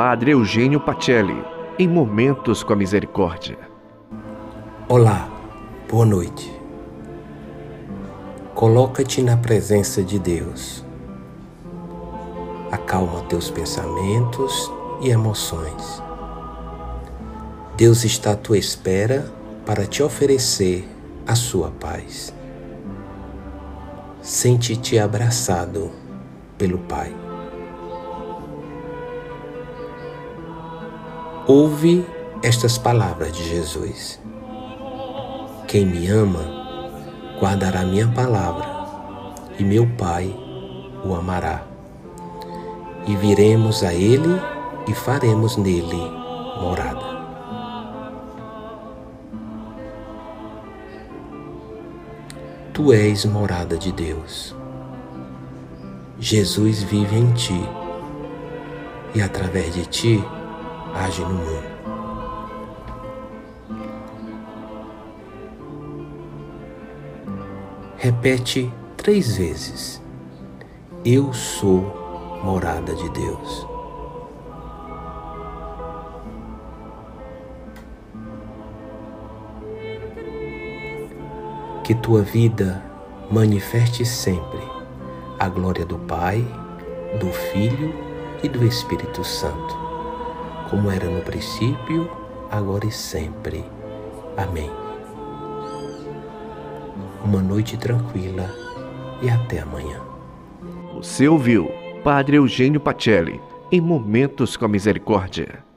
Padre Eugênio Pacelli, em Momentos com a Misericórdia. Olá, boa noite. Coloca-te na presença de Deus. Acalma teus pensamentos e emoções. Deus está à tua espera para te oferecer a sua paz. Sente-te abraçado pelo Pai. Ouve estas palavras de Jesus. Quem me ama, guardará minha palavra, e meu Pai o amará. E viremos a Ele e faremos nele morada. Tu és morada de Deus. Jesus vive em ti e através de ti age no mundo. Repete três vezes: Eu sou morada de Deus. Que tua vida manifeste sempre a glória do Pai, do Filho e do Espírito Santo, como era no princípio, agora e sempre. Amém. Uma noite tranquila e até amanhã. Você ouviu Padre Eugênio Pacelli, em Momentos com a Misericórdia.